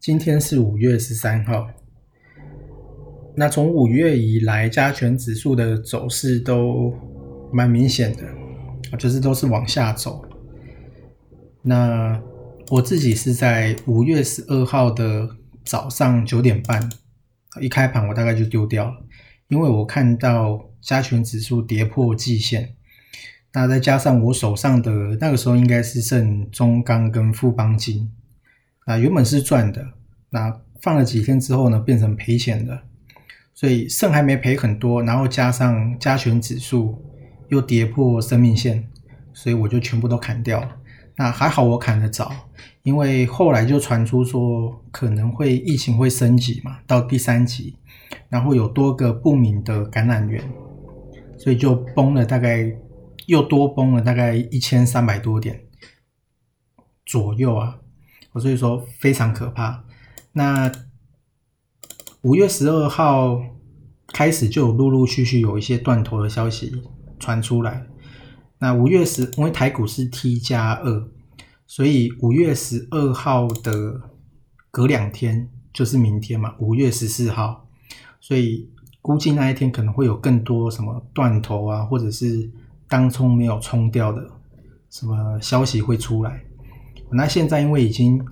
今天是五月十三号。那从五月以来，加权指数的走势都蛮明显的，就是都是往下走。那我自己是在五月十二号的早上九点半一开盘，我大概就丢掉了，因为我看到加权指数跌破季线。那再加上我手上的那个时候应该是剩中钢跟富邦金，那原本是赚的。那放了几天之后呢，变成赔钱的，所以剩还没赔很多，然后加上加权指数又跌破生命线，所以我就全部都砍掉了。那还好我砍得早，因为后来就传出说可能会疫情会升级嘛，到第三级，然后有多个不明的感染源，所以就崩了，大概又多崩了大概一千三百多点左右啊，所以说非常可怕。那五月十二号开始就有陆陆续续有一些断头的消息传出来。那五月十，因为台股是 T 加二，所以五月十二号的隔两天就是明天嘛，五月十四号，所以估计那一天可能会有更多什么断头啊，或者是当冲没有冲掉的什么消息会出来。那现在因为已经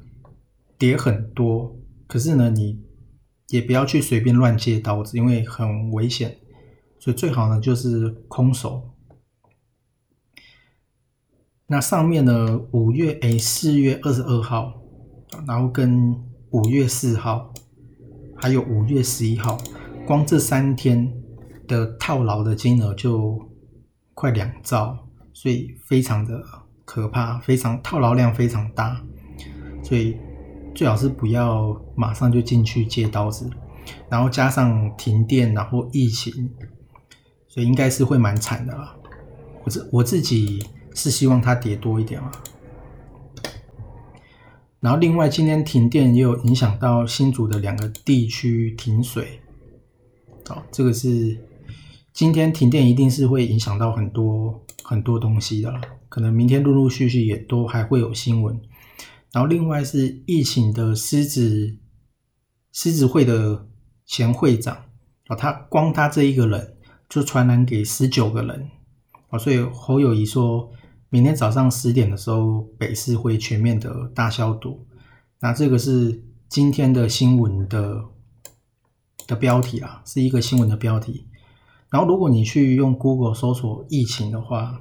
跌很多。可是呢，你也不要去随便乱借刀子，因为很危险。所以最好呢就是空手。那上面呢，五月诶，四月二十二号，然后跟五月四号，还有五月十一号，光这三天的套牢的金额就快两兆，所以非常的可怕，非常套牢量非常大，所以。最好是不要马上就进去借刀子，然后加上停电，然后疫情，所以应该是会蛮惨的啦。我自我自己是希望它跌多一点啊。然后另外今天停电也有影响到新竹的两个地区停水，好，这个是今天停电一定是会影响到很多很多东西的，可能明天陆陆续续也都还会有新闻。然后另外是疫情的狮子狮子会的前会长啊，他光他这一个人就传染给十九个人啊，所以侯友谊说明天早上十点的时候北市会全面的大消毒。那这个是今天的新闻的的标题啊，是一个新闻的标题。然后如果你去用 Google 搜索疫情的话。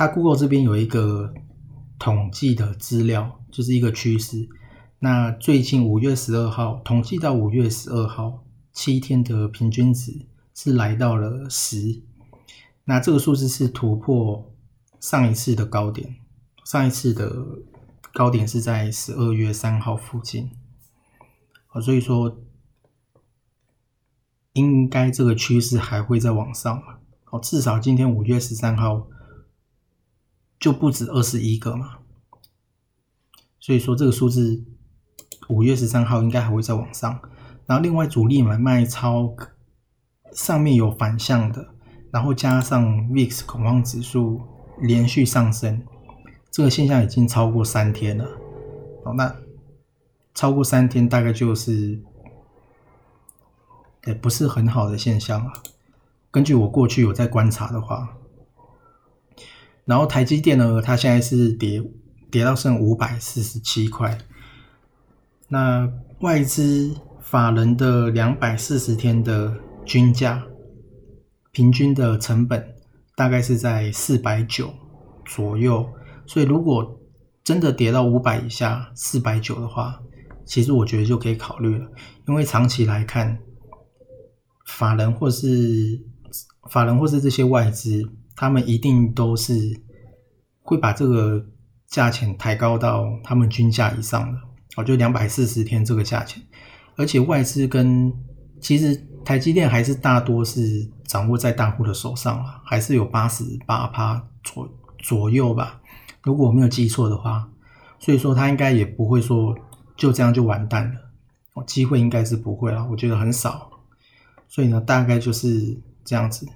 它 Google 这边有一个统计的资料，就是一个趋势。那最近五月十二号统计到五月十二号七天的平均值是来到了十，那这个数字是突破上一次的高点，上一次的高点是在十二月三号附近，啊，所以说应该这个趋势还会再往上嘛，哦，至少今天五月十三号就不止二十一个嘛，所以说这个数字。五月十三号应该还会再往上，然后另外主力买卖超上面有反向的，然后加上 VIX 恐慌指数连续上升，这个现象已经超过三天了。好，那超过三天大概就是也不是很好的现象啊。根据我过去有在观察的话，然后台积电呢，它现在是跌跌到剩五百四十七块。那外资法人的两百四十天的均价，平均的成本大概是在四百九左右，所以如果真的跌到五百以下，四百九的话，其实我觉得就可以考虑了，因为长期来看，法人或是法人或是这些外资，他们一定都是会把这个价钱抬高到他们均价以上的。哦，就两百四十天这个价钱，而且外资跟其实台积电还是大多是掌握在大户的手上了，还是有八十八趴左左右吧，如果我没有记错的话，所以说他应该也不会说就这样就完蛋了，机会应该是不会了，我觉得很少，所以呢，大概就是这样子。